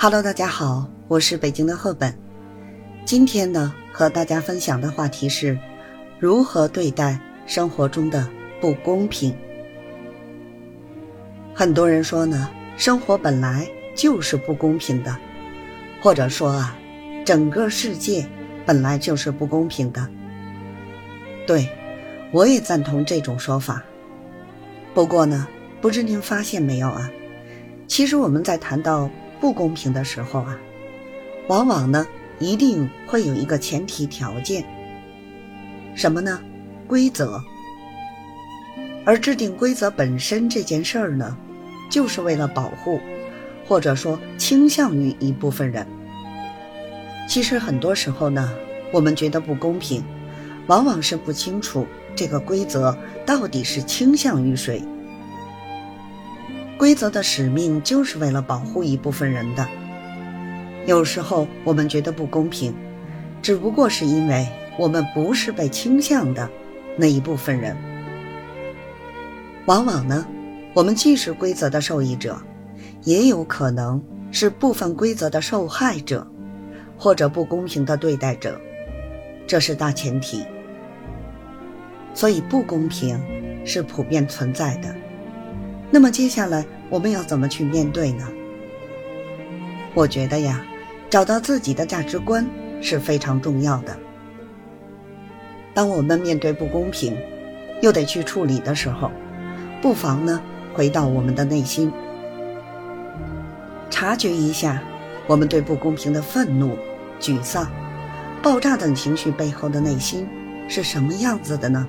Hello，大家好，我是北京的赫本。今天呢，和大家分享的话题是如何对待生活中的不公平。很多人说呢，生活本来就是不公平的，或者说啊，整个世界本来就是不公平的。对，我也赞同这种说法。不过呢，不知您发现没有啊？其实我们在谈到不公平的时候啊，往往呢一定会有一个前提条件，什么呢？规则。而制定规则本身这件事儿呢，就是为了保护，或者说倾向于一部分人。其实很多时候呢，我们觉得不公平，往往是不清楚这个规则到底是倾向于谁。规则的使命就是为了保护一部分人的。有时候我们觉得不公平，只不过是因为我们不是被倾向的那一部分人。往往呢，我们既是规则的受益者，也有可能是部分规则的受害者，或者不公平的对待者，这是大前提。所以不公平是普遍存在的。那么接下来我们要怎么去面对呢？我觉得呀，找到自己的价值观是非常重要的。当我们面对不公平，又得去处理的时候，不妨呢回到我们的内心，察觉一下我们对不公平的愤怒、沮丧、爆炸等情绪背后的内心是什么样子的呢？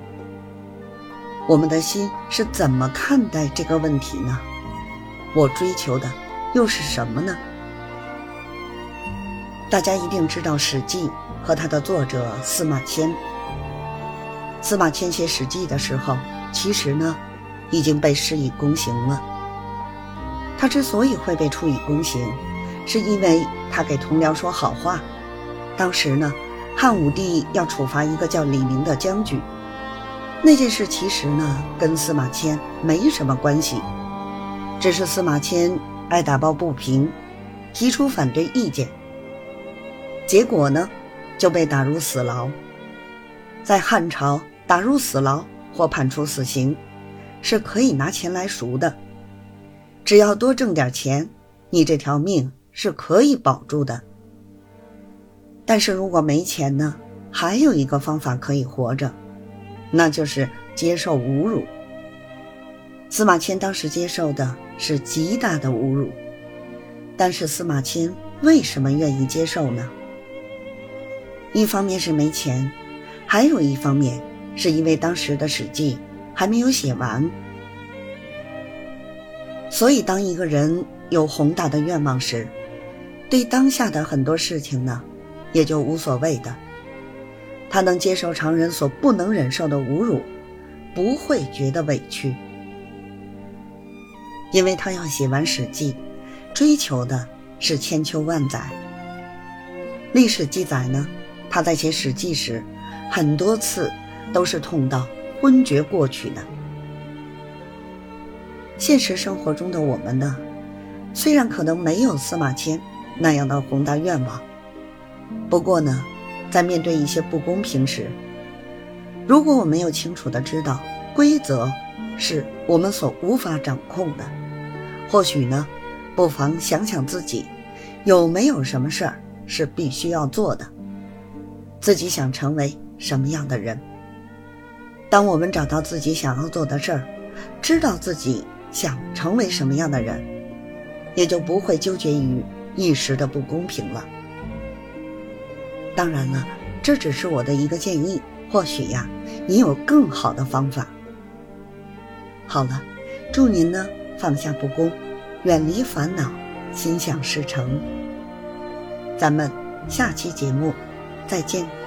我们的心是怎么看待这个问题呢？我追求的又是什么呢？大家一定知道《史记》和它的作者司马迁。司马迁写《史记》的时候，其实呢已经被施以宫刑了。他之所以会被处以宫刑，是因为他给同僚说好话。当时呢，汉武帝要处罚一个叫李陵的将军。那件事其实呢，跟司马迁没什么关系，只是司马迁爱打抱不平，提出反对意见，结果呢，就被打入死牢。在汉朝，打入死牢或判处死刑，是可以拿钱来赎的，只要多挣点钱，你这条命是可以保住的。但是如果没钱呢，还有一个方法可以活着。那就是接受侮辱。司马迁当时接受的是极大的侮辱，但是司马迁为什么愿意接受呢？一方面是没钱，还有一方面是因为当时的《史记》还没有写完。所以，当一个人有宏大的愿望时，对当下的很多事情呢，也就无所谓的。他能接受常人所不能忍受的侮辱，不会觉得委屈，因为他要写完《史记》，追求的是千秋万载。历史记载呢，他在写《史记》时，很多次都是痛到昏厥过去的。现实生活中的我们呢，虽然可能没有司马迁那样的宏大愿望，不过呢。在面对一些不公平时，如果我没有清楚的知道规则是我们所无法掌控的，或许呢，不妨想想自己有没有什么事儿是必须要做的，自己想成为什么样的人。当我们找到自己想要做的事儿，知道自己想成为什么样的人，也就不会纠结于一时的不公平了。当然了，这只是我的一个建议，或许呀，你有更好的方法。好了，祝您呢放下不公，远离烦恼，心想事成。咱们下期节目再见。